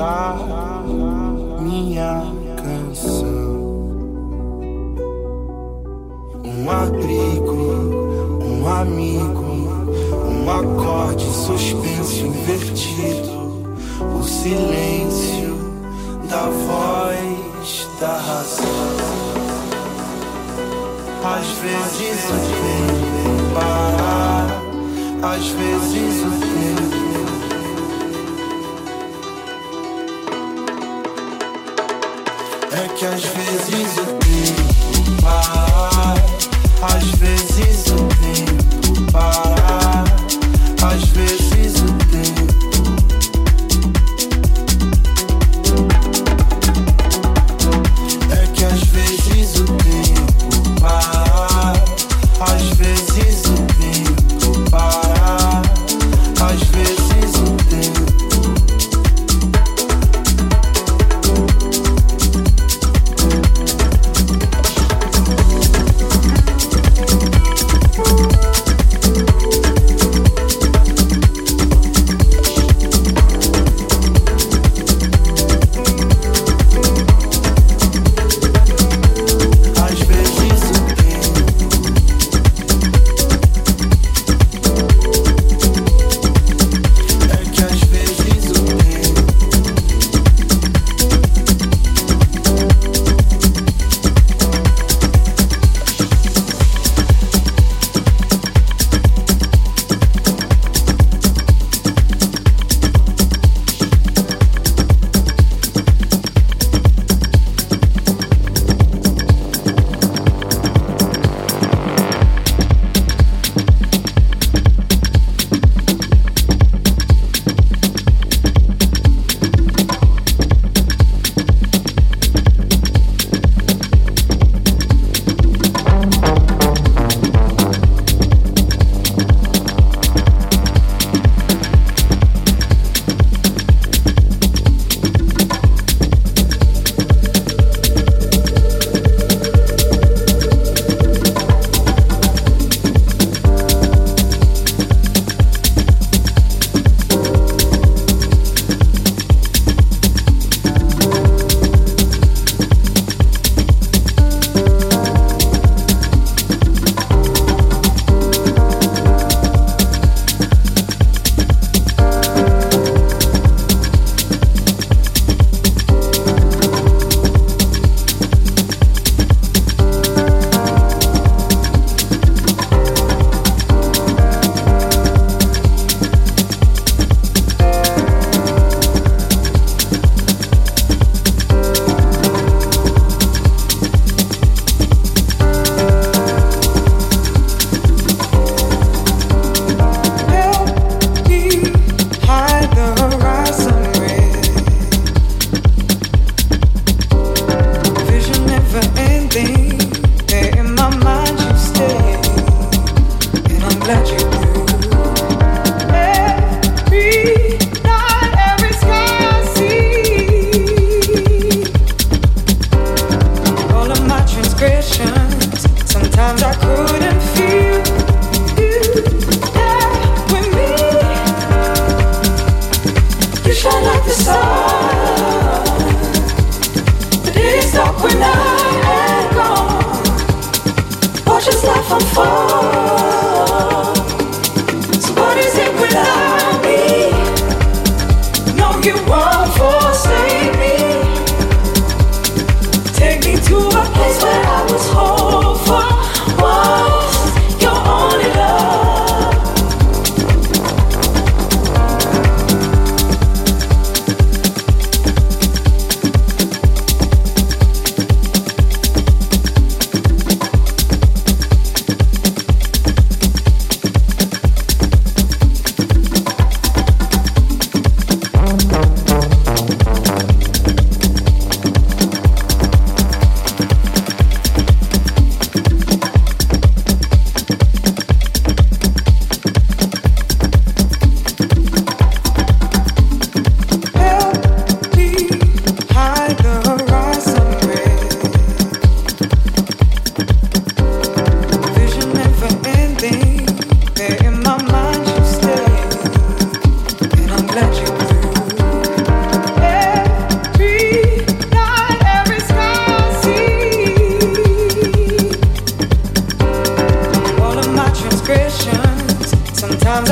cantar minha canção. Um abrigo, um amigo, um acorde suspenso invertido, o silêncio da voz da razão. Às vezes o tempo parar, às vezes o tempo que às vezes o tempo para, às vezes o tempo para, às vezes o tempo.